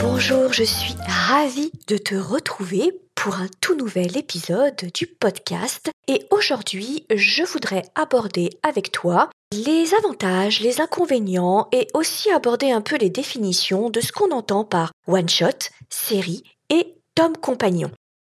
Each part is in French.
Bonjour, je suis ravie de te retrouver pour un tout nouvel épisode du podcast et aujourd'hui je voudrais aborder avec toi les avantages, les inconvénients et aussi aborder un peu les définitions de ce qu'on entend par one-shot, série et tome compagnon.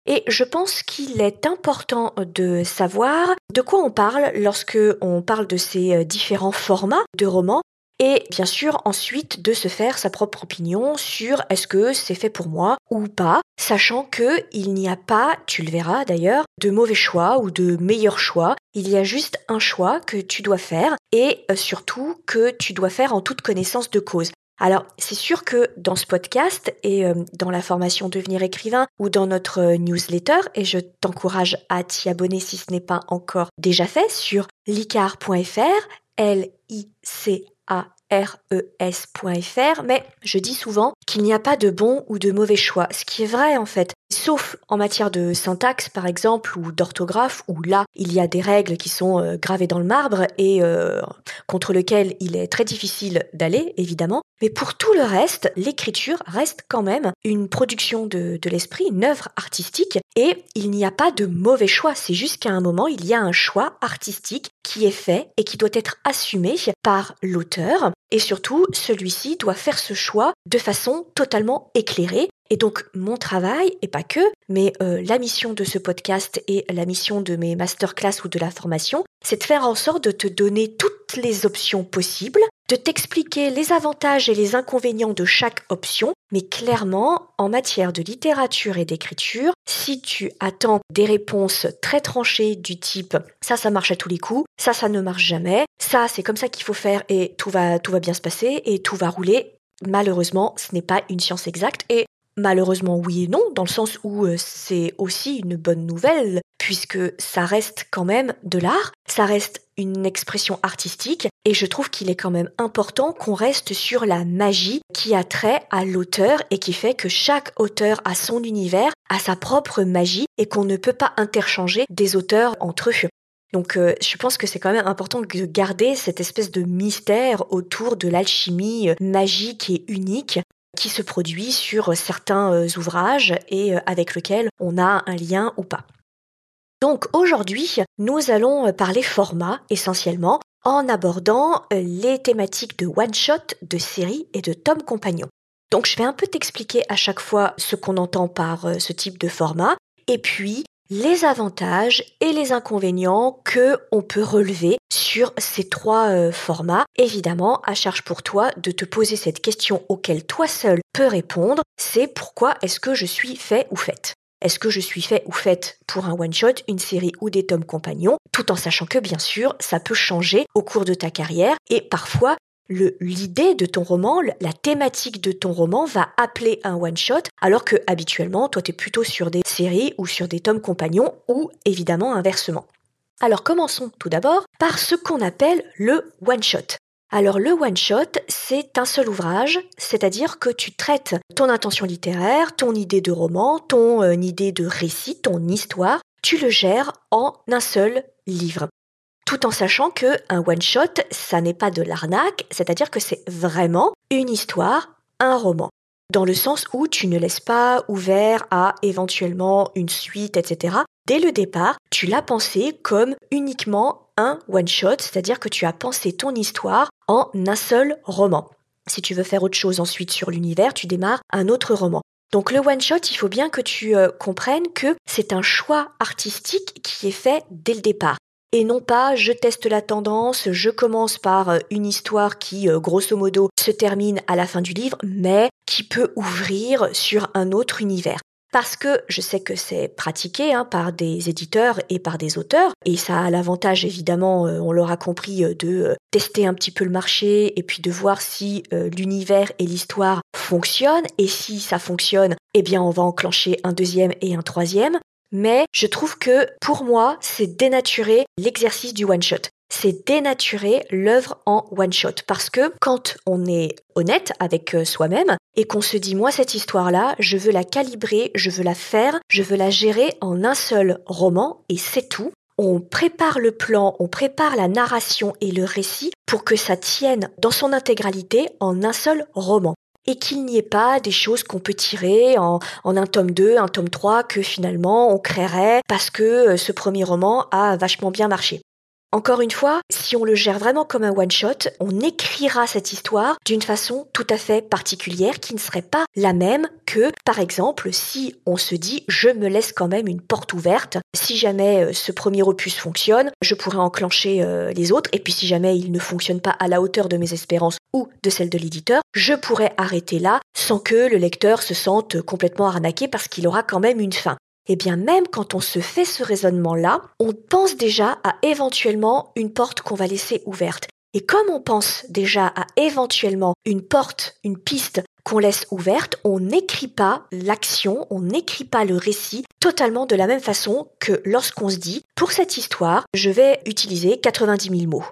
Et je pense qu'il est important de savoir de quoi on parle lorsque on parle de ces différents formats de romans et bien sûr ensuite de se faire sa propre opinion sur est-ce que c'est fait pour moi ou pas, sachant que il n'y a pas, tu le verras d'ailleurs, de mauvais choix ou de meilleurs choix. Il y a juste un choix que tu dois faire et euh, surtout que tu dois faire en toute connaissance de cause. Alors, c'est sûr que dans ce podcast et euh, dans la formation Devenir écrivain ou dans notre euh, newsletter, et je t'encourage à t'y abonner si ce n'est pas encore déjà fait sur licar.fr, L-I-C a res.fr, mais je dis souvent qu'il n'y a pas de bon ou de mauvais choix, ce qui est vrai en fait. Sauf en matière de syntaxe par exemple ou d'orthographe, où là il y a des règles qui sont euh, gravées dans le marbre et euh, contre lesquelles il est très difficile d'aller évidemment. Mais pour tout le reste, l'écriture reste quand même une production de, de l'esprit, une œuvre artistique, et il n'y a pas de mauvais choix. C'est juste qu'à un moment, il y a un choix artistique qui est fait et qui doit être assumé par l'auteur. Et surtout, celui-ci doit faire ce choix de façon totalement éclairée. Et donc, mon travail, et pas que, mais euh, la mission de ce podcast et la mission de mes masterclass ou de la formation, c'est de faire en sorte de te donner toutes les options possibles, de t'expliquer les avantages et les inconvénients de chaque option, mais clairement, en matière de littérature et d'écriture, si tu attends des réponses très tranchées du type ça, ça marche à tous les coups, ça, ça ne marche jamais, ça, c'est comme ça qu'il faut faire et tout va, tout va bien se passer et tout va rouler, malheureusement, ce n'est pas une science exacte et Malheureusement oui et non, dans le sens où euh, c'est aussi une bonne nouvelle, puisque ça reste quand même de l'art, ça reste une expression artistique, et je trouve qu'il est quand même important qu'on reste sur la magie qui a trait à l'auteur et qui fait que chaque auteur a son univers, a sa propre magie, et qu'on ne peut pas interchanger des auteurs entre eux. Donc euh, je pense que c'est quand même important de garder cette espèce de mystère autour de l'alchimie euh, magique et unique qui se produit sur certains euh, ouvrages et euh, avec lequel on a un lien ou pas. Donc aujourd'hui, nous allons euh, parler format essentiellement en abordant les thématiques de one-shot, de série et de tome compagnon. Donc je vais un peu t'expliquer à chaque fois ce qu'on entend par ce type de format et puis les avantages et les inconvénients que on peut relever sur ces trois euh, formats. Évidemment, à charge pour toi de te poser cette question auquel toi seul peux répondre, c'est pourquoi est-ce que je suis fait ou faite? Est-ce que je suis fait ou faite pour un one-shot, une série ou des tomes compagnons, tout en sachant que bien sûr, ça peut changer au cours de ta carrière et parfois l'idée de ton roman, la thématique de ton roman va appeler un one shot, alors que habituellement, toi, tu es plutôt sur des séries ou sur des tomes compagnons, ou évidemment inversement. Alors commençons tout d'abord par ce qu'on appelle le one shot. Alors le one shot, c'est un seul ouvrage, c'est-à-dire que tu traites ton intention littéraire, ton idée de roman, ton euh, idée de récit, ton histoire, tu le gères en un seul livre tout en sachant que un one shot, ça n'est pas de l'arnaque, c'est-à-dire que c'est vraiment une histoire, un roman. Dans le sens où tu ne laisses pas ouvert à éventuellement une suite, etc. Dès le départ, tu l'as pensé comme uniquement un one shot, c'est-à-dire que tu as pensé ton histoire en un seul roman. Si tu veux faire autre chose ensuite sur l'univers, tu démarres un autre roman. Donc le one shot, il faut bien que tu euh, comprennes que c'est un choix artistique qui est fait dès le départ et non pas je teste la tendance, je commence par euh, une histoire qui, euh, grosso modo, se termine à la fin du livre, mais qui peut ouvrir sur un autre univers. Parce que je sais que c'est pratiqué hein, par des éditeurs et par des auteurs, et ça a l'avantage évidemment, euh, on l'aura compris, de tester un petit peu le marché et puis de voir si l'univers et l'histoire fonctionnent, et si ça fonctionne, eh bien on va enclencher un deuxième et un troisième. Mais je trouve que pour moi, c'est dénaturer l'exercice du one-shot. C'est dénaturer l'œuvre en one-shot. Parce que quand on est honnête avec euh, soi-même et qu'on se dit, moi, cette histoire-là, je veux la calibrer, je veux la faire, je veux la gérer en un seul roman et c'est tout. On prépare le plan, on prépare la narration et le récit pour que ça tienne dans son intégralité en un seul roman et qu'il n'y ait pas des choses qu'on peut tirer en, un tome 2, un tome 3 que finalement on créerait parce que euh, ce premier roman a vachement bien marché. Encore une fois, si on le gère vraiment comme un one-shot, on écrira cette histoire d'une façon tout à fait particulière qui ne serait pas la même que, par exemple, si on se dit je me laisse quand même une porte ouverte. Si jamais euh, ce premier opus fonctionne, je pourrais enclencher euh, les autres. Et puis si jamais il ne fonctionne pas à la hauteur de mes espérances ou de celles de l'éditeur, je pourrais arrêter là sans que le lecteur se sente complètement arnaqué parce qu'il aura quand même une fin. Eh bien, même quand on se fait ce raisonnement-là, on pense déjà à éventuellement une porte qu'on va laisser ouverte. Et comme on pense déjà à éventuellement une porte, une piste qu'on laisse ouverte, on n'écrit pas l'action, on n'écrit pas le récit totalement de la même façon que lorsqu'on se dit, pour cette histoire, je vais utiliser 90 000 mots.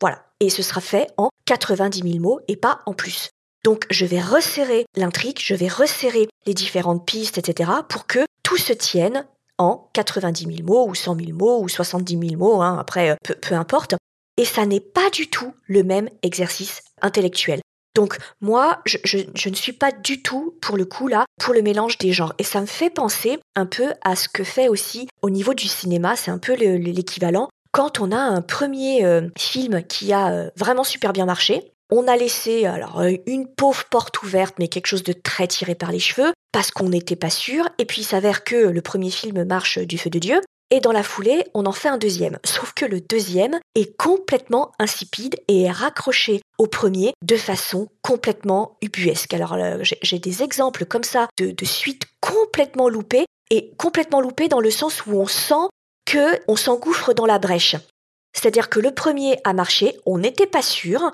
Voilà. Et ce sera fait en 90 000 mots et pas en plus. Donc je vais resserrer l'intrigue, je vais resserrer les différentes pistes, etc. pour que tout se tienne en 90 000 mots ou 100 000 mots ou 70 000 mots, hein, après euh, peu, importe. Et ça n'est pas du tout le même exercice intellectuel. Donc moi, je, ne suis pas du tout, pour le coup, là, pour le mélange des genres. Et ça me fait penser un peu à ce que fait aussi au niveau du cinéma, c'est un peu l'équivalent. Quand on a un premier euh, film qui a euh, vraiment super bien marché, on a laissé alors euh, une pauvre porte ouverte, mais quelque chose de très tiré par les cheveux, parce qu'on n'était pas sûr. Et puis il s'avère que le premier film marche du feu de Dieu. Et dans la foulée, on en fait un deuxième. Sauf que le deuxième est complètement insipide et est raccroché au premier de façon complètement ubuesque. Alors euh, j'ai des exemples comme ça de, de suites complètement loupées et complètement loupées dans le sens où on sent que on s'engouffre dans la brèche. C'est-à-dire que le premier a marché, on n'était pas sûr,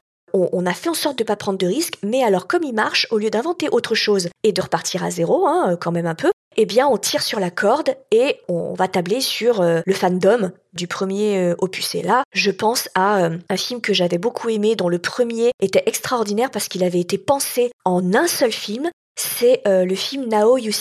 on, a fait en sorte de ne pas prendre de risques, mais alors comme il marche, au lieu d'inventer autre chose et de repartir à zéro, hein, euh, quand même un peu, eh bien on tire sur la corde et on va tabler sur euh, le fandom du premier euh, opus. Et là, je pense à un film que j'avais beaucoup aimé, dont le premier était extraordinaire parce qu'il avait été pensé en un seul film. C'est le film Now You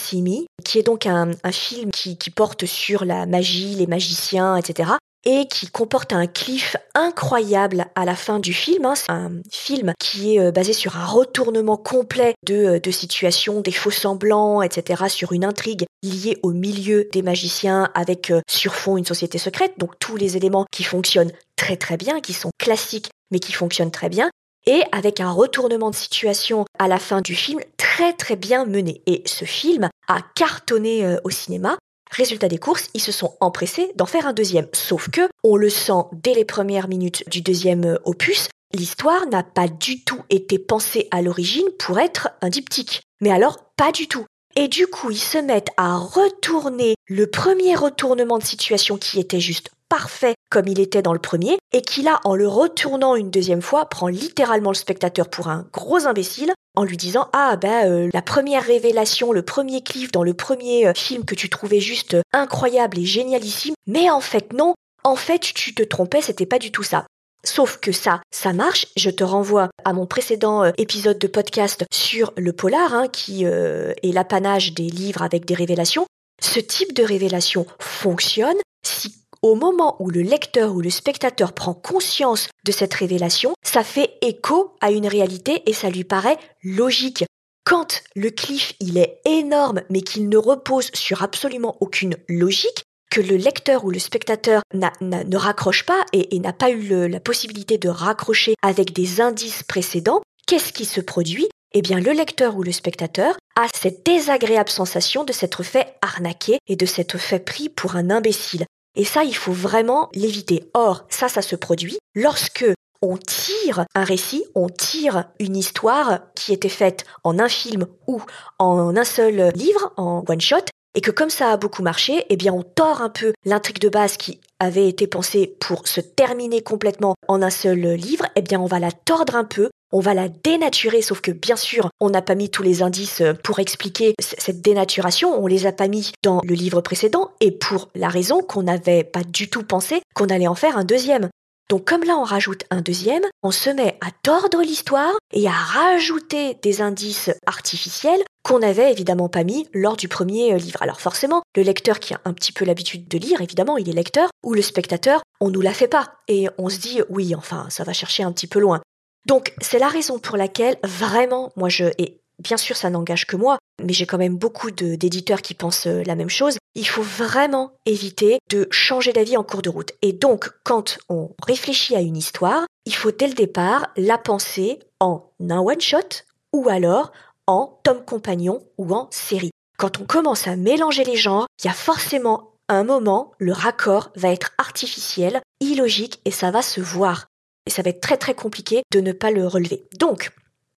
qui est donc un, film qui, porte sur la magie, les magiciens, etc et qui comporte un cliff incroyable à la fin du film. Hein. C'est un film qui est euh, basé sur un retournement complet de, euh, de situations, des faux semblants, etc., sur une intrigue liée au milieu des magiciens avec euh, sur fond une société secrète. Donc tous les éléments qui fonctionnent très très bien, qui sont classiques mais qui fonctionnent très bien et avec un retournement de situation à la fin du film très très bien mené. Et ce film a cartonné au cinéma Résultat des courses, ils se sont empressés d'en faire un deuxième. Sauf que, on le sent dès les premières minutes du deuxième euh, opus, l'histoire n'a pas du tout été pensée à l'origine pour être un diptyque. Mais alors, pas du tout. Et du coup, ils se mettent à retourner le premier retournement de situation qui était juste parfait comme il était dans le premier, et qui là, en le retournant une deuxième fois, prend littéralement le spectateur pour un gros imbécile, en lui disant ah ben euh, la première révélation, le premier cliff dans le premier euh, film que tu trouvais juste euh, incroyable et génialissime, mais en fait non, en fait tu te trompais, c'était pas du tout ça. Sauf que ça, ça marche. Je te renvoie à mon précédent épisode de podcast sur le polar, hein, qui est l'apanage des livres avec des révélations. Ce type de révélation fonctionne si au moment où le lecteur ou le spectateur prend conscience de cette révélation, ça fait écho à une réalité et ça lui paraît logique. Quand le cliff il est énorme mais qu'il ne repose sur absolument aucune logique, que le lecteur ou le spectateur ne raccroche pas et, n'a pas eu la possibilité de raccrocher avec des indices précédents, qu'est-ce qui se produit? Eh bien le lecteur ou le spectateur a cette désagréable sensation de s'être fait arnaquer et de s'être fait pris pour un imbécile. Et ça, il faut vraiment l'éviter. Or, ça, ça se produit lorsque on tire un récit, on tire une histoire qui était faite en un film ou en un seul livre, en one shot, et que comme ça a beaucoup marché, eh bien on tord un peu l'intrigue de base qui avait été pensée pour se terminer complètement en un seul livre, eh bien on va la tordre un peu, on va la dénaturer, sauf que bien sûr, on n'a pas mis tous les indices pour expliquer cette dénaturation, on les a pas mis dans le livre précédent, et pour la raison qu'on n'avait pas du tout pensé qu'on allait en faire un deuxième. Donc comme là on rajoute un deuxième, on se met à tordre l'histoire et à rajouter des indices artificiels qu'on n'avait évidemment pas mis lors du premier euh, livre. Alors forcément, le lecteur qui a un petit peu l'habitude de lire, évidemment, il est lecteur, ou le spectateur, on nous la fait pas. Et on se dit, oui, enfin, ça va chercher un petit peu loin. Donc c'est la raison pour laquelle vraiment, moi je... Et bien sûr, ça n'engage que moi, mais j'ai quand même beaucoup d'éditeurs qui pensent euh, la même chose. Il faut vraiment éviter de changer d'avis en cours de route. Et donc, quand on réfléchit à une histoire, il faut dès le départ la penser en un one-shot ou alors en tome compagnon ou en série. Quand on commence à mélanger les genres, il y a forcément un moment, le raccord va être artificiel, illogique et ça va se voir. Et ça va être très très compliqué de ne pas le relever. Donc,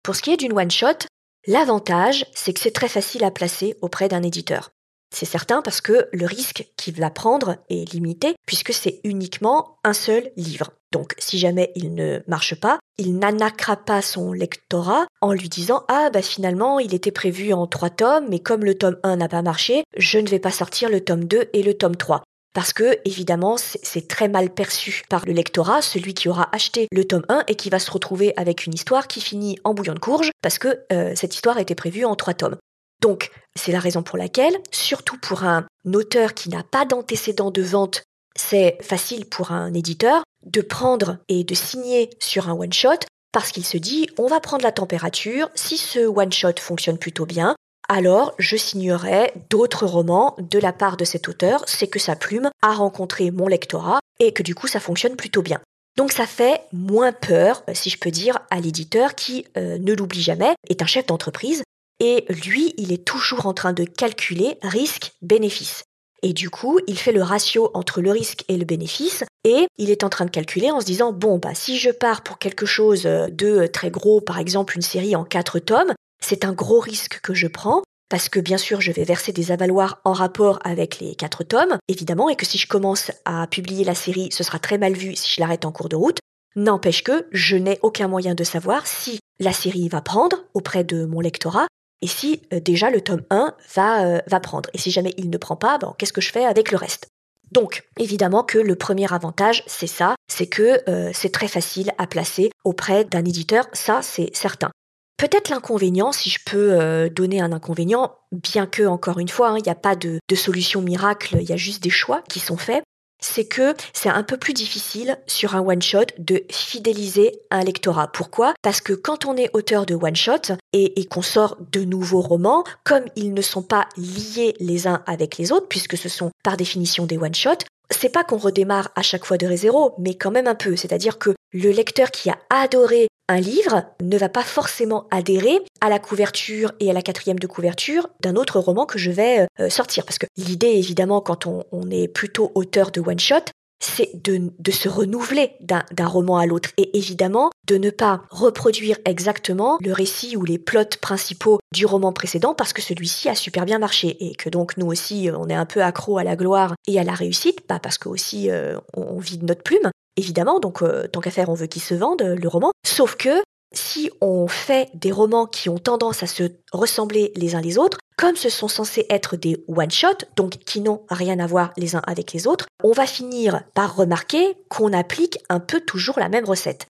pour ce qui est d'une one-shot, L'avantage, c'est que c'est très facile à placer auprès d'un éditeur. C'est certain parce que le risque qu'il va prendre est limité puisque c'est uniquement un seul livre. Donc si jamais il ne marche pas, il n'annacra pas son lectorat en lui disant Ah bah finalement il était prévu en trois tomes, mais comme le tome 1 n'a pas marché, je ne vais pas sortir le tome 2 et le tome 3 parce que évidemment c'est très mal perçu par le lectorat, celui qui aura acheté le tome 1 et qui va se retrouver avec une histoire qui finit en bouillon de courge parce que euh, cette histoire était prévue en trois tomes. Donc c'est la raison pour laquelle, surtout pour un auteur qui n'a pas d'antécédent de vente, c'est facile pour un éditeur de prendre et de signer sur un one-shot parce qu'il se dit on va prendre la température, si ce one-shot fonctionne plutôt bien, alors je signerai d'autres romans de la part de cet auteur, c'est que sa plume a rencontré mon lectorat et que du coup ça fonctionne plutôt bien. Donc ça fait moins peur, si je peux dire, à l'éditeur qui, euh, ne l'oublie jamais, est un chef d'entreprise et lui, il est toujours en train de calculer risque-bénéfice. Et du coup, il fait le ratio entre le risque et le bénéfice, et il est en train de calculer en se disant, bon, bah, si je pars pour quelque chose de très gros, par exemple une série en quatre tomes, c'est un gros risque que je prends, parce que bien sûr je vais verser des avaloirs en rapport avec les quatre tomes, évidemment, et que si je commence à publier la série, ce sera très mal vu si je l'arrête en cours de route. N'empêche que je n'ai aucun moyen de savoir si la série va prendre auprès de mon lectorat et si euh, déjà le tome 1 va, euh, va prendre? Et si jamais il ne prend pas, qu'est-ce que je fais avec le reste? Donc, évidemment que le premier avantage, c'est ça, c'est que euh, c'est très facile à placer auprès d'un éditeur, ça c'est certain. Peut-être l'inconvénient, si je peux donner un inconvénient, bien que, encore une fois, hein, il n'y a pas de solution miracle, il y a juste des choix qui sont faits, c'est que c'est un peu plus difficile sur un one-shot de fidéliser un lectorat. Pourquoi? Parce que quand on est auteur de one-shot et, et qu'on sort de nouveaux romans, comme ils ne sont pas liés les uns avec les autres, puisque ce sont par définition des one-shots, c'est pas qu'on redémarre à chaque fois de zéro, mais quand même un peu. C'est-à-dire que le lecteur qui a adoré un livre ne va pas forcément adhérer à la couverture et à la quatrième de couverture d'un autre roman que je vais euh, sortir. Parce que l'idée, évidemment, quand on, est plutôt auteur de one-shot, c'est de, se renouveler d'un roman à l'autre et évidemment de ne pas reproduire exactement le récit ou les plots principaux du roman précédent parce que celui-ci a super bien marché et que donc nous aussi on est un peu accro à la gloire et à la réussite, pas parce que aussi euh, on, vit de notre plume, évidemment, donc euh, tant qu'à faire, on veut qu'il se vende, euh, le roman. Sauf que si on fait des romans qui ont tendance à se ressembler les uns les autres, comme ce sont censés être des one-shots, donc qui n'ont rien à voir les uns avec les autres, on va finir par remarquer qu'on applique un peu toujours la même recette.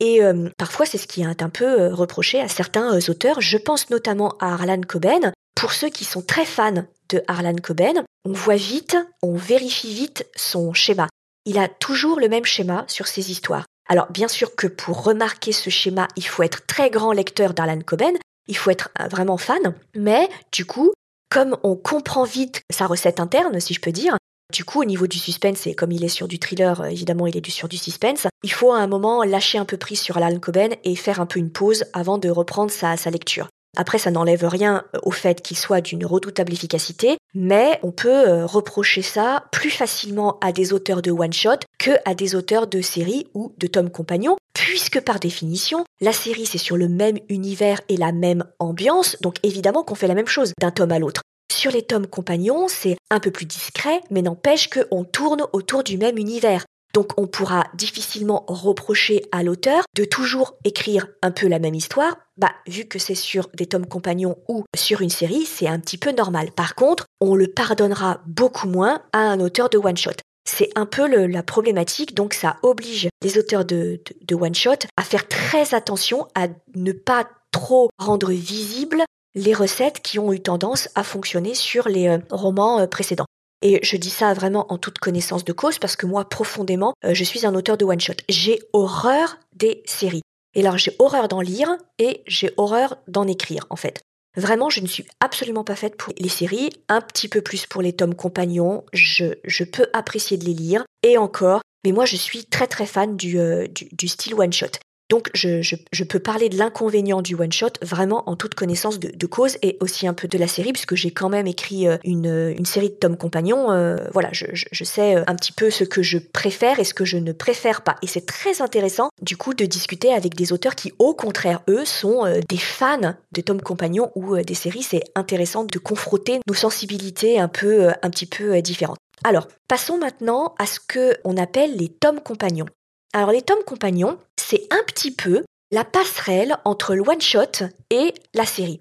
Et euh, parfois, c'est ce qui est un peu reproché à certains auteurs. Je pense notamment à Harlan Coben. Pour ceux qui sont très fans de Harlan Coben, on voit vite, on vérifie vite son schéma il a toujours le même schéma sur ses histoires. Alors bien sûr que pour remarquer ce schéma, il faut être très grand lecteur d'Arlan Coben, il faut être euh, vraiment fan, mais du coup, comme on comprend vite sa recette interne, si je peux dire, du coup, au niveau du suspense, et comme il est sur du thriller, euh, évidemment, il est sur du suspense, il faut à un moment lâcher un peu prise sur Alan Coben et faire un peu une pause avant de reprendre sa lecture. Après, ça n'enlève rien euh, au fait qu'il soit d'une redoutable efficacité, mais on peut euh, reprocher ça plus facilement à des auteurs de one-shot que à des auteurs de séries ou de tomes compagnons, puisque par définition, la série c'est sur le même univers et la même ambiance, donc évidemment qu'on fait la même chose d'un tome à l'autre. Sur les tomes compagnons, c'est un peu plus discret, mais n'empêche qu'on tourne autour du même univers. Donc on pourra difficilement reprocher à l'auteur de toujours écrire un peu la même histoire. Bah, vu que c'est sur des tomes compagnons ou sur une série, c'est un petit peu normal. Par contre, on le pardonnera beaucoup moins à un auteur de one-shot. C'est un peu la problématique, donc ça oblige les auteurs de, one-shot à faire très attention à ne pas trop rendre visibles les recettes qui ont eu tendance à fonctionner sur les euh, romans euh, précédents. Et je dis ça vraiment en toute connaissance de cause parce que moi, profondément, euh, je suis un auteur de one-shot. J'ai horreur des séries. Et alors, j'ai horreur d'en lire et j'ai horreur d'en écrire, en fait. Vraiment, je ne suis absolument pas faite pour les séries, un petit peu plus pour les tomes compagnons. Je, peux apprécier de les lire, et encore, mais moi je suis très très fan du, euh, du, du style one-shot. Donc je, peux parler de l'inconvénient du one-shot vraiment en toute connaissance de, cause et aussi un peu de la série puisque j'ai quand même écrit euh, une, une, série de tomes compagnons. Euh, voilà, je, sais euh, un petit peu ce que je préfère et ce que je ne préfère pas. Et c'est très intéressant du coup de discuter avec des auteurs qui au contraire eux sont des fans de tomes compagnons ou des séries. C'est intéressant de confronter nos sensibilités un peu un petit peu différentes. Alors, passons maintenant à ce que on appelle les tomes compagnons. Alors les tomes compagnons, c'est un petit peu la passerelle entre le one-shot et la série.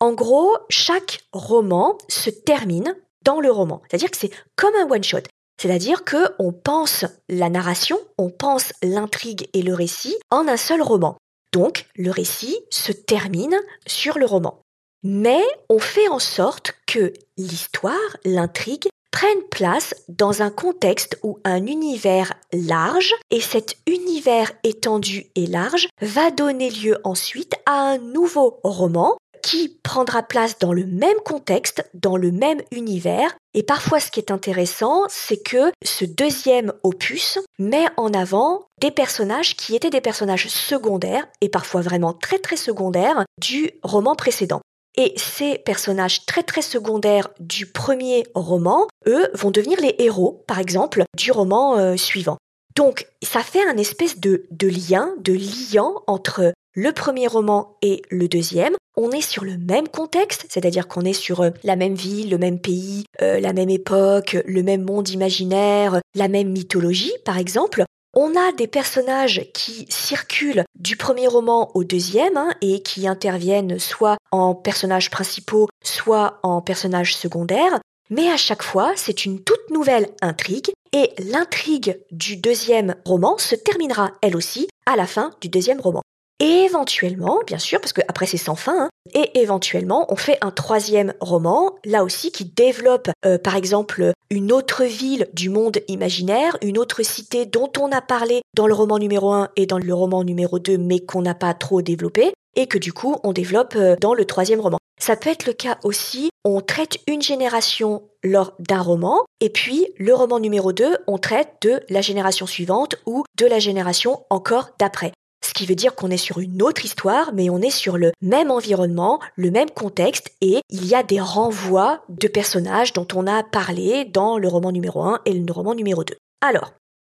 En gros, chaque roman se termine dans le roman. C'est-à-dire que c'est comme un one-shot. C'est-à-dire que on pense la narration, on pense l'intrigue et le récit en un seul roman. Donc, le récit se termine sur le roman. Mais on fait en sorte que l'histoire, l'intrigue, prennent place dans un contexte ou un univers large et cet univers étendu et large va donner lieu ensuite à un nouveau roman qui prendra place dans le même contexte, dans le même univers. Et parfois, ce qui est intéressant, c'est que ce deuxième opus met en avant des personnages qui étaient des personnages secondaires, et parfois vraiment très très secondaires, du roman précédent. Et ces personnages très très secondaires du premier roman, eux, vont devenir les héros, par exemple, du roman euh, suivant. Donc, ça fait un espèce de, lien, de liant entre le premier roman et le deuxième. On est sur le même contexte, c'est-à-dire qu'on est sur euh, la même ville, le même pays, euh, la même époque, le même monde imaginaire, la même mythologie, par exemple. On a des personnages qui circulent du premier roman au deuxième hein, et qui interviennent soit en personnages principaux, soit en personnages secondaires. Mais à chaque fois, c'est une toute nouvelle intrigue et l'intrigue du deuxième roman se terminera elle aussi à la fin du deuxième roman. Éventuellement, bien sûr, parce que après c'est sans fin, hein, et éventuellement on fait un troisième roman, là aussi qui développe euh, par exemple une autre ville du monde imaginaire, une autre cité dont on a parlé dans le roman numéro 1 et dans le roman numéro 2 mais qu'on n'a pas trop développé, et que du coup on développe euh, dans le troisième roman. Ça peut être le cas aussi, on traite une génération lors d'un roman, et puis le roman numéro 2, on traite de la génération suivante ou de la génération encore d'après. Ce qui veut dire qu'on est sur une autre histoire, mais on est sur le même environnement, le même contexte, et il y a des renvois de personnages dont on a parlé dans le roman numéro 1 et le roman numéro 2. Alors,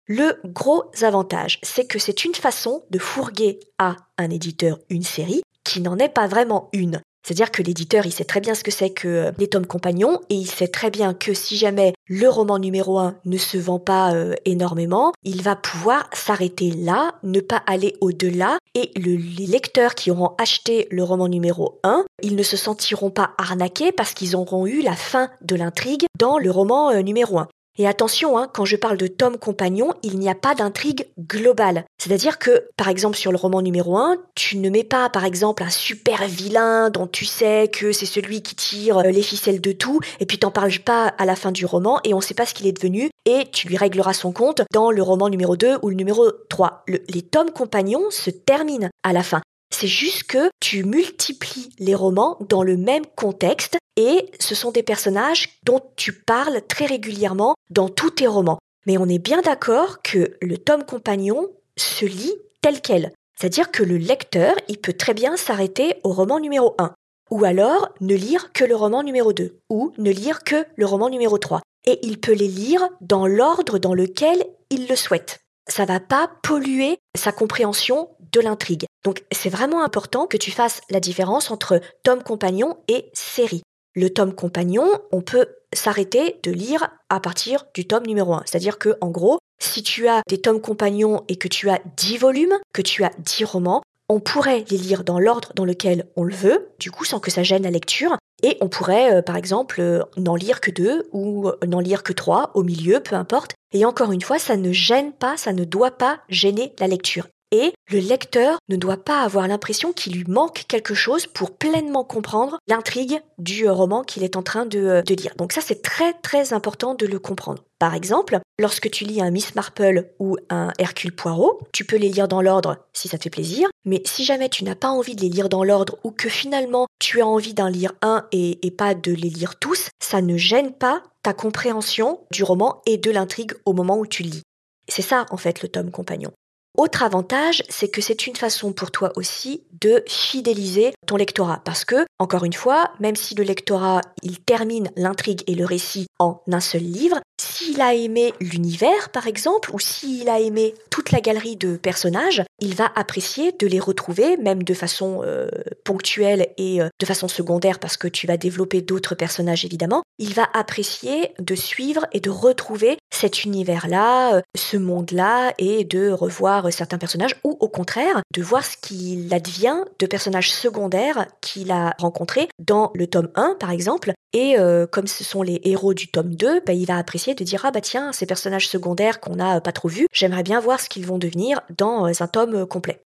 le gros avantage, c'est que c'est une façon de fourguer à un éditeur une série qui n'en est pas vraiment une. C'est-à-dire que l'éditeur, il sait très bien ce que c'est que euh, les tomes compagnons et il sait très bien que si jamais le roman numéro 1 ne se vend pas euh, énormément, il va pouvoir s'arrêter là, ne pas aller au-delà et les lecteurs qui auront acheté le roman numéro 1, ils ne se sentiront pas arnaqués parce qu'ils auront eu la fin de l'intrigue dans le roman euh, numéro 1. Et attention, hein, quand je parle de tome compagnon, il n'y a pas d'intrigue globale. C'est-à-dire que, par exemple, sur le roman numéro 1, tu ne mets pas, par exemple, un super vilain dont tu sais que c'est celui qui tire euh, les ficelles de tout, et puis t'en parles pas à la fin du roman, et on sait pas ce qu'il est devenu, et tu lui régleras son compte dans le roman numéro 2 ou le numéro 3. les tomes compagnons se terminent à la fin. C'est juste que tu multiplies les romans dans le même contexte et ce sont des personnages dont tu parles très régulièrement dans tous tes romans. Mais on est bien d'accord que le tome compagnon se lit tel quel. C'est-à-dire que le lecteur, il peut très bien s'arrêter au roman numéro 1. Ou alors ne lire que le roman numéro 2. Ou ne lire que le roman numéro 3. Et il peut les lire dans l'ordre dans lequel il le souhaite. Ça va pas polluer sa compréhension de l'intrigue. Donc c'est vraiment important que tu fasses la différence entre tome compagnon et série. le tome compagnon, on peut s'arrêter de lire à partir du tome numéro 1. C'est-à-dire que, en gros, si tu as des tomes compagnons et que tu as 10 volumes, que tu as 10 romans, on pourrait les lire dans l'ordre dans lequel on le veut, du coup sans que ça gêne la lecture, et on pourrait euh, par exemple euh, n'en lire que deux ou euh, n'en lire que trois au milieu, peu importe. Et encore une fois, ça ne gêne pas, ça ne doit pas gêner la lecture et le lecteur ne doit pas avoir l'impression qu'il lui manque quelque chose pour pleinement comprendre l'intrigue du euh, roman qu'il est en train euh, de, lire. Donc ça, c'est très très important de le comprendre. Par exemple, lorsque tu lis un Miss Marple ou un Hercule Poirot, tu peux les lire dans l'ordre si ça te fait plaisir, mais si jamais tu n'as pas envie de les lire dans l'ordre ou que finalement tu as envie d'en lire un et, et pas de les lire tous, ça ne gêne pas ta compréhension du roman et de l'intrigue au moment où tu lis. C'est ça en fait le tome compagnon. Autre avantage, c'est que c'est une façon pour toi aussi de fidéliser ton lectorat. Parce que, encore une fois, même si le lectorat, il termine l'intrigue et le récit en un seul livre, s'il a aimé l'univers, par exemple, ou s'il a aimé toute la galerie de personnages, il va apprécier de les retrouver, même de façon euh, ponctuelle et euh, de façon secondaire, parce que tu vas développer d'autres personnages, évidemment. Il va apprécier de suivre et de retrouver cet univers-là, euh, ce monde-là, et de revoir certains personnages, ou au contraire, de voir ce qu'il advient de personnages secondaires qu'il a rencontrés dans le tome 1, par exemple, et comme ce sont les héros du tome 2, bah, il va apprécier de dire ah bah tiens, ces personnages secondaires qu'on n'a pas trop vus, j'aimerais bien voir ce qu'ils vont devenir dans un tome complet.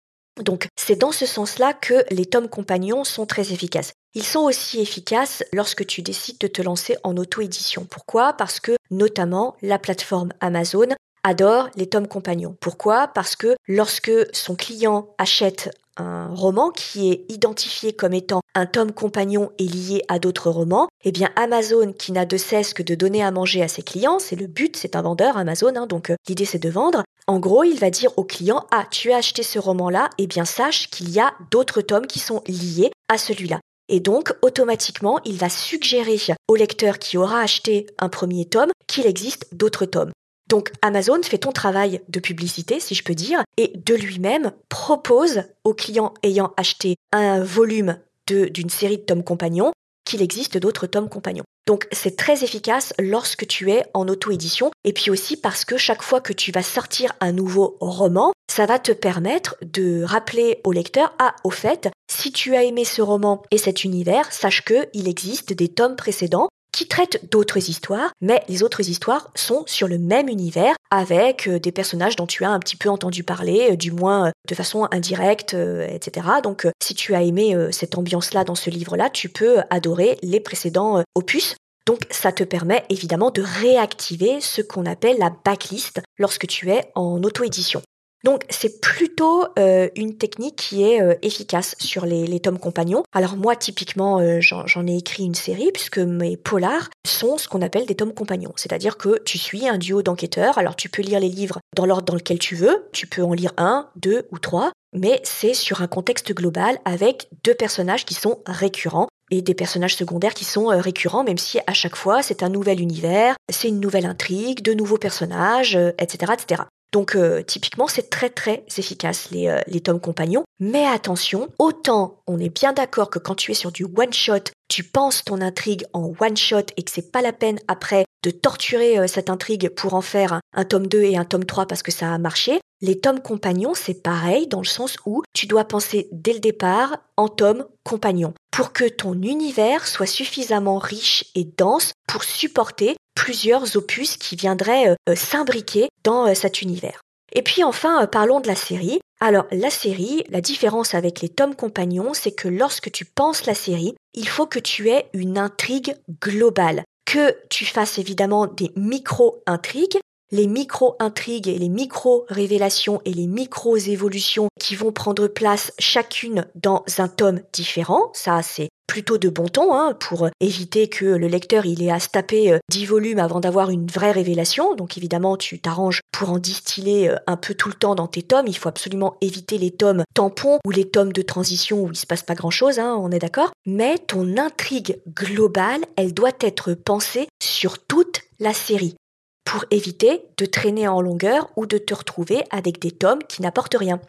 Donc c'est dans ce sens-là que les tomes compagnons sont très efficaces. Ils sont aussi efficaces lorsque tu décides de te lancer en auto-édition. Pourquoi? Parce que notamment la plateforme Amazon adore les tomes compagnons. Pourquoi? Parce que lorsque son client achète un roman qui est identifié comme étant un tome compagnon et lié à d'autres romans, eh bien Amazon, qui n'a de cesse que de donner à manger à ses clients, c'est le but, c'est un vendeur Amazon, hein, donc euh, l'idée c'est de vendre. En gros, il va dire au client ah tu as acheté ce roman-là, eh bien sache qu'il y a d'autres tomes qui sont liés à celui-là. Et donc, automatiquement, il va suggérer au lecteur qui aura acheté un premier tome qu'il existe d'autres tomes. Donc Amazon fait ton travail de publicité, si je peux dire, et de lui-même propose aux clients ayant acheté un volume d'une série de tomes compagnons qu'il existe d'autres tomes compagnons. Donc c'est très efficace lorsque tu es en auto-édition et puis aussi parce que chaque fois que tu vas sortir un nouveau roman, ça va te permettre de rappeler au lecteur ah au fait, si tu as aimé ce roman et cet univers, sache que il existe des tomes précédents qui traitent d'autres histoires, mais les autres histoires sont sur le même univers avec euh, des personnages dont tu as un petit peu entendu parler, euh, du moins euh, de façon indirecte, etc. Donc si tu as aimé cette ambiance-là dans ce livre-là, tu peux adorer les précédents opus. Donc ça te permet évidemment de réactiver ce qu'on appelle la backlist lorsque tu es en auto-édition. Donc c'est plutôt euh, une technique qui est euh, efficace sur les, tomes compagnons. Alors moi typiquement euh, j'en ai écrit une série puisque mes polars sont ce qu'on appelle des tomes compagnons. C'est-à-dire que tu suis un duo d'enquêteurs. Alors tu peux lire les livres dans l'ordre dans lequel tu veux. Tu peux en lire un, deux ou trois. Mais c'est sur un contexte global avec deux personnages qui sont récurrents et des personnages secondaires qui sont récurrents, même si à chaque fois c'est un nouvel univers, c'est une nouvelle intrigue, de nouveaux personnages, etc., etc. Donc euh, typiquement, c'est très très efficace les, euh, les tomes compagnons. Mais attention, autant on est bien d'accord que quand tu es sur du one shot, tu penses ton intrigue en one shot et que c'est pas la peine après de torturer euh, cette intrigue pour en faire un, tome 2 et un tome 3 parce que ça a marché. Les tomes compagnons, c'est pareil dans le sens où tu dois penser dès le départ en tome compagnon pour que ton univers soit suffisamment riche et dense pour supporter plusieurs opus qui viendraient euh, euh, s'imbriquer dans euh, cet univers. Et puis enfin, parlons de la série. Alors la série, la différence avec les tomes compagnons, c'est que lorsque tu penses la série, il faut que tu aies une intrigue globale, que tu fasses évidemment des micro-intrigues, les micro-intrigues et les micro-révélations et les micro-évolutions qui vont prendre place chacune dans un tome différent. Ça, c'est plutôt de bon ton hein, pour éviter que le lecteur il ait à se taper 10 euh, volumes avant d'avoir une vraie révélation. Donc évidemment, tu t'arranges pour en distiller euh, un peu tout le temps dans tes tomes. Il faut absolument éviter les tomes tampons ou les tomes de transition où il se passe pas grand chose, hein, on est d'accord. Mais ton intrigue globale, elle doit être pensée sur toute la série pour éviter de traîner en longueur ou de te retrouver avec des tomes qui n'apportent rien.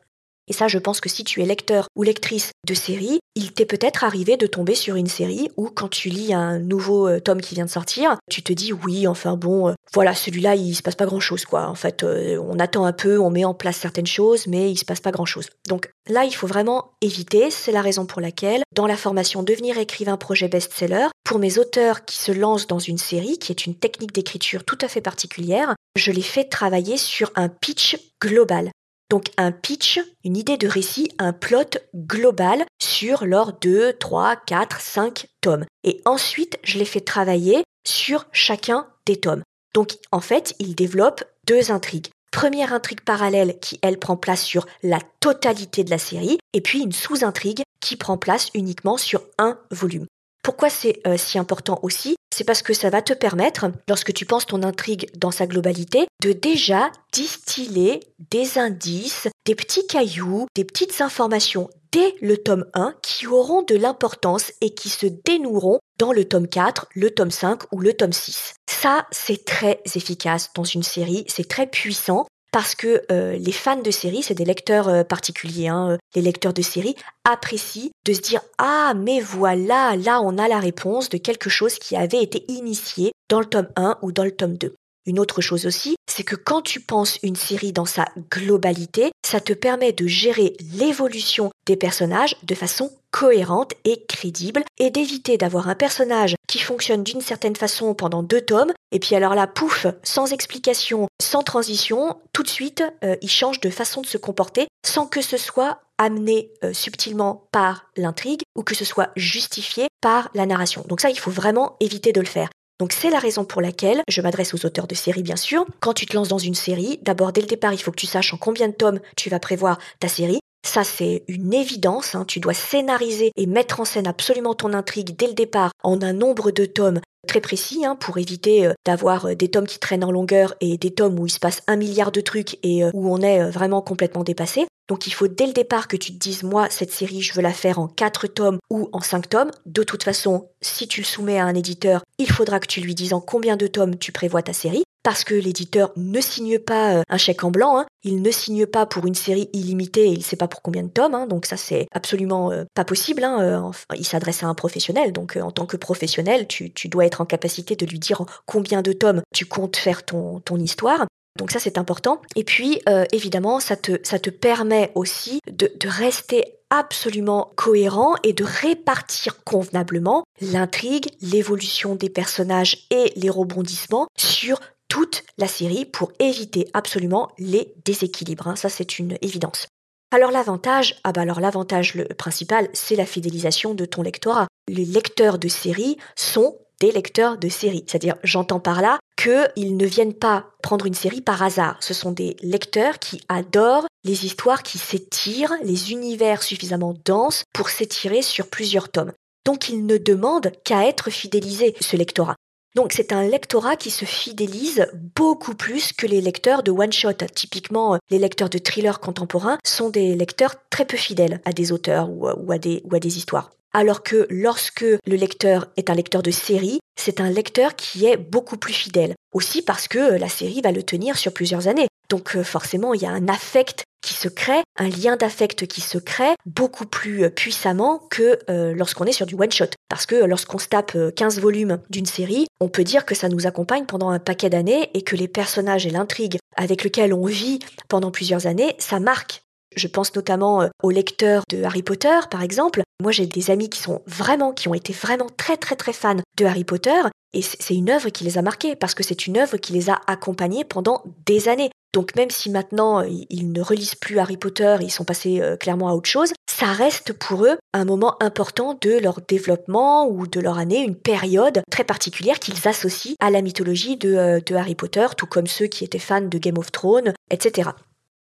Et ça, je pense que si tu es lecteur ou lectrice de série, il t'est peut-être arrivé de tomber sur une série où quand tu lis un nouveau euh, tome qui vient de sortir, tu te dis oui, enfin bon, euh, voilà, celui-là, il se passe pas grand-chose quoi. En fait, euh, on attend un peu, on met en place certaines choses, mais il se passe pas grand-chose. Donc là, il faut vraiment éviter, c'est la raison pour laquelle dans la formation Devenir écrivain projet best-seller, pour mes auteurs qui se lancent dans une série, qui est une technique d'écriture tout à fait particulière, je les fais travailler sur un pitch global. Donc un pitch, une idée de récit, un plot global sur leurs 2, 3, 4, 5 tomes. Et ensuite, je les fais travailler sur chacun des tomes. Donc en fait, ils développent deux intrigues. Première intrigue parallèle qui, elle, prend place sur la totalité de la série, et puis une sous-intrigue qui prend place uniquement sur un volume. Pourquoi c'est euh, si important aussi? C'est parce que ça va te permettre, lorsque tu penses ton intrigue dans sa globalité, de déjà distiller des indices, des petits cailloux, des petites informations dès le tome 1 qui auront de l'importance et qui se dénoueront dans le tome 4, le tome 5 ou le tome 6. Ça, c'est très efficace dans une série, c'est très puissant parce que euh, les fans de séries, c'est des lecteurs euh, particuliers, hein, euh, les lecteurs de séries apprécient de se dire ah mais voilà, là on a la réponse de quelque chose qui avait été initié dans le tome 1 ou dans le tome 2. Une autre chose aussi, c'est que quand tu penses une série dans sa globalité, ça te permet de gérer l'évolution des personnages de façon cohérente et crédible et d'éviter d'avoir un personnage qui fonctionne d'une certaine façon pendant deux tomes et puis alors là, pouf, sans explication, sans transition, tout de suite, euh, il change de façon de se comporter sans que ce soit amené euh, subtilement par l'intrigue ou que ce soit justifié par la narration. Donc ça, il faut vraiment éviter de le faire. Donc c'est la raison pour laquelle je m'adresse aux auteurs de séries bien sûr. Quand tu te lances dans une série, d'abord dès le départ, il faut que tu saches en combien de tomes tu vas prévoir ta série. Ça, c'est une évidence. Hein. Tu dois scénariser et mettre en scène absolument ton intrigue dès le départ en un nombre de tomes très précis hein, pour éviter euh, d'avoir euh, des tomes qui traînent en longueur et des tomes où il se passe un milliard de trucs et euh, où on est vraiment complètement dépassé. Donc il faut dès le départ que tu te dises moi cette série je veux la faire en 4 tomes ou en 5 tomes. De toute façon, si tu le soumets à un éditeur, il faudra que tu lui dises en combien de tomes tu prévois ta série parce que l'éditeur ne signe pas euh, un chèque en blanc, hein. il ne signe pas pour une série illimitée et il ne sait pas pour combien de tomes, hein. donc ça c'est absolument euh, pas possible. Hein. Euh, il s'adresse à un professionnel, donc en tant que professionnel, tu, dois être en capacité de lui dire combien de tomes tu comptes faire ton, histoire. Donc ça c'est important. Et puis évidemment ça te, permet aussi de rester absolument cohérent et de répartir convenablement l'intrigue, l'évolution des personnages et les rebondissements sur toute la série pour éviter absolument les déséquilibres. Hein. Ça, c'est une évidence. Alors l'avantage, ah bah alors l'avantage le principal, c'est la fidélisation de ton lectorat. Les lecteurs de série sont des lecteurs de série. C'est-à-dire, j'entends par là qu'ils ne viennent pas prendre une série par hasard. Ce sont des lecteurs qui adorent les histoires qui s'étirent, les univers suffisamment denses pour s'étirer sur plusieurs tomes. Donc ils ne demandent qu'à être fidélisés, ce lectorat. Donc c'est un lectorat qui se fidélise beaucoup plus que les lecteurs de one-shot. Typiquement, euh, les lecteurs de thrillers contemporains sont des lecteurs très peu fidèles à des auteurs ou, à, des, ou à des histoires. Alors que lorsque le lecteur est un lecteur de série, c'est un lecteur qui est beaucoup plus fidèle. Aussi parce que la série va le tenir sur plusieurs années. Donc euh, forcément, il y a un affect qui se crée, un lien d'affect qui se crée beaucoup plus euh, puissamment que euh, lorsqu'on est sur du one-shot. Parce que lorsqu'on se tape 15 volumes d'une série, on peut dire que ça nous accompagne pendant un paquet d'années et que les personnages et l'intrigue avec lesquels on vit pendant plusieurs années, ça marque. Je pense notamment aux lecteurs de Harry Potter, par exemple. Moi, j'ai des amis qui sont vraiment, qui ont été vraiment très, très, très fans de Harry Potter. Et c'est une œuvre qui les a marqués parce que c'est une œuvre qui les a accompagnés pendant des années. Donc même si maintenant euh, ils ne relisent plus Harry Potter, ils sont passés euh, clairement à autre chose, ça reste pour eux un moment important de leur développement ou de leur année, une période très particulière qu'ils associent à la mythologie de, euh, de Harry Potter, tout comme ceux qui étaient fans de Game of Thrones, etc.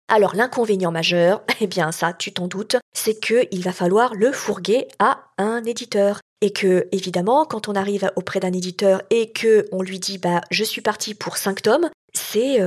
Alors l'inconvénient majeur, eh bien ça, tu t'en doutes, c'est qu'il va falloir le fourguer à un éditeur. Et que, évidemment, quand on arrive auprès d'un éditeur et que on lui dit bah je suis parti pour 5 tomes, c'est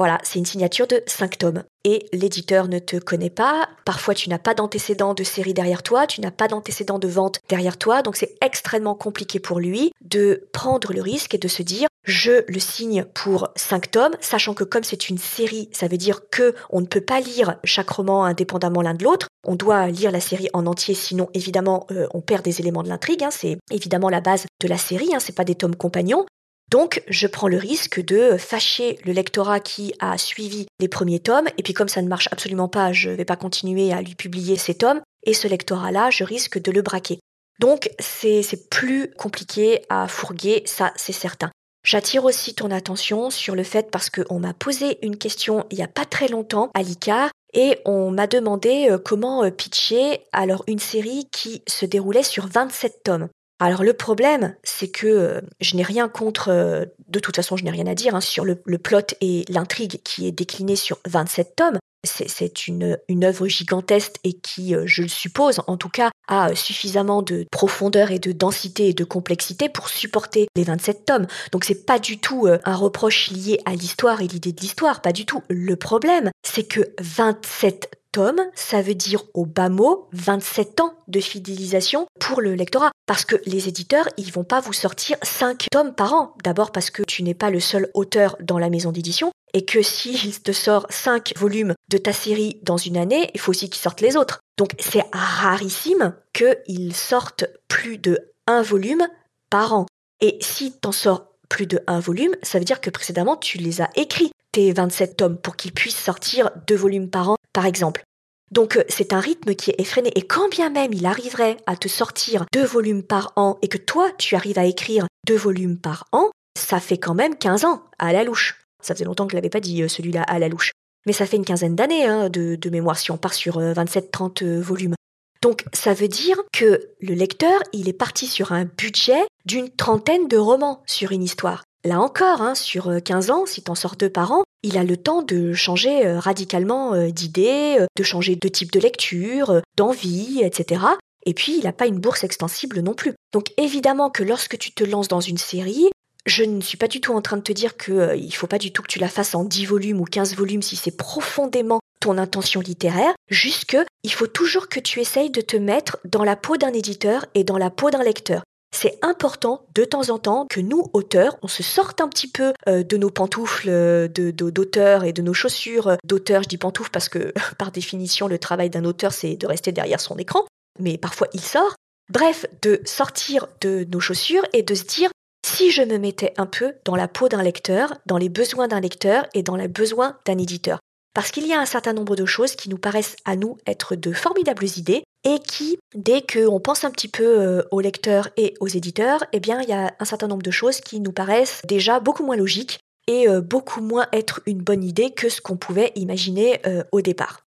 Voilà, c'est une signature de 5 tomes. Et l'éditeur ne te connaît pas, parfois tu n'as pas d'antécédent de série derrière toi, tu n'as pas d'antécédent de vente derrière toi, donc c'est extrêmement compliqué pour lui de prendre le risque et de se dire je le signe pour 5 tomes, sachant que comme c'est une série, ça veut dire que on ne peut pas lire chaque roman indépendamment l'un de l'autre. On doit lire la série en entier, sinon évidemment euh, on perd des éléments de l'intrigue. Hein. C'est évidemment la base de la série, hein. c'est pas des tomes compagnons. Donc, je prends le risque de fâcher le lectorat qui a suivi les premiers tomes, et puis comme ça ne marche absolument pas, je ne vais pas continuer à lui publier ces tomes, et ce lectorat-là, je risque de le braquer. Donc, c'est plus compliqué à fourguer, ça c'est certain. J'attire aussi ton attention sur le fait parce qu'on m'a posé une question il n'y a pas très longtemps à l'ICAR et on m'a demandé euh, comment euh, pitcher alors une série qui se déroulait sur 27 tomes. Alors le problème, c'est que euh, je n'ai rien contre, euh, de toute façon je n'ai rien à dire hein, sur le, plot et l'intrigue qui est décliné sur 27 tomes. C'est une, une œuvre gigantesque et qui, euh, je le suppose, en tout cas, a suffisamment de profondeur et de densité et de complexité pour supporter les 27 tomes. Donc c'est pas du tout un reproche lié à l'histoire et l'idée de l'histoire, pas du tout. Le problème, c'est que 27 tomes, ça veut dire au bas mot 27 ans de fidélisation pour le lectorat. Parce que les éditeurs, ils vont pas vous sortir 5 tomes par an. D'abord parce que tu n'es pas le seul auteur dans la maison d'édition et que s'il te sort 5 volumes de ta série dans une année, il faut aussi qu'ils sortent les autres. Donc c'est rarissime qu'ils sortent plus de un volume par an. Et si t'en sors plus de un volume, ça veut dire que précédemment tu les as écrits, tes 27 tomes, pour qu'ils puissent sortir deux volumes par an par exemple. Donc euh, c'est un rythme qui est effréné et quand bien même il arriverait à te sortir deux volumes par an et que toi tu arrives à écrire deux volumes par an, ça fait quand même 15 ans à la louche. Ça faisait longtemps que je l'avais pas dit euh, celui-là à la louche. Mais ça fait une quinzaine d'années hein, de, mémoire si on part sur 27-30 euh, volumes. Donc ça veut dire que le lecteur, il est parti sur un budget d'une trentaine de romans sur une histoire. Là encore, hein, sur 15 ans, si t'en sors deux par an, il a le temps de changer euh, radicalement euh, d'idées, euh, de changer de type de lecture, d'envie, etc. Et puis, il n'a pas une bourse extensible non plus. Donc évidemment que lorsque tu te lances dans une série, je ne suis pas du tout en train de te dire qu'il ne faut pas du tout que tu la fasses en 10 volumes ou 15 volumes si c'est profondément ton intention littéraire, juste que il faut toujours que tu essayes de te mettre dans la peau d'un éditeur et dans la peau d'un lecteur c'est important de temps en temps que nous, auteurs, on se sorte un petit peu euh, de nos pantoufles euh, d'auteur et de nos chaussures euh, d'auteur. Je dis pantoufles parce que par définition, le travail d'un auteur, c'est de rester derrière son écran, mais parfois il sort. Bref, de sortir de nos chaussures et de se dire, si je me mettais un peu dans la peau d'un lecteur, dans les besoins d'un lecteur et dans les besoins d'un éditeur. Parce qu'il y a un certain nombre de choses qui nous paraissent à nous être de formidables idées et qui, dès qu'on pense un petit peu euh, aux lecteurs et aux éditeurs, eh bien, il y a un certain nombre de choses qui nous paraissent déjà beaucoup moins logiques et euh, beaucoup moins être une bonne idée que ce qu'on pouvait imaginer euh, au départ.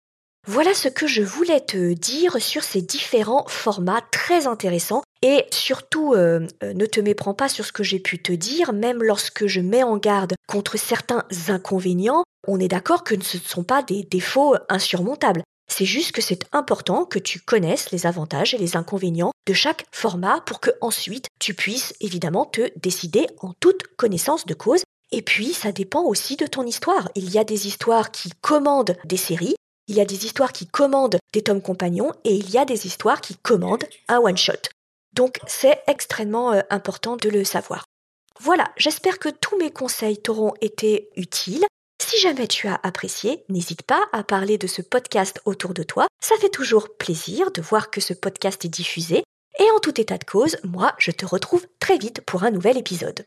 Voilà ce que je voulais te dire sur ces différents formats très intéressants et surtout ne te méprends pas sur ce que j'ai pu te dire, même lorsque je mets en garde contre certains inconvénients, on est d'accord que ce ne sont pas des défauts insurmontables. C'est juste que c'est important que tu connaisses les avantages et les inconvénients de chaque format pour que ensuite tu puisses évidemment te décider en toute connaissance de cause. Et puis ça dépend aussi de ton histoire. Il y a des histoires qui commandent des séries, il y a des histoires qui commandent des tomes compagnons et il y a des histoires qui commandent un one-shot. Donc c'est extrêmement euh, important de le savoir. Voilà, j'espère que tous mes conseils t'auront été utiles. Si jamais tu as apprécié, n'hésite pas à parler de ce podcast autour de toi. Ça fait toujours plaisir de voir que ce podcast est diffusé. Et en tout état de cause, moi, je te retrouve très vite pour un nouvel épisode.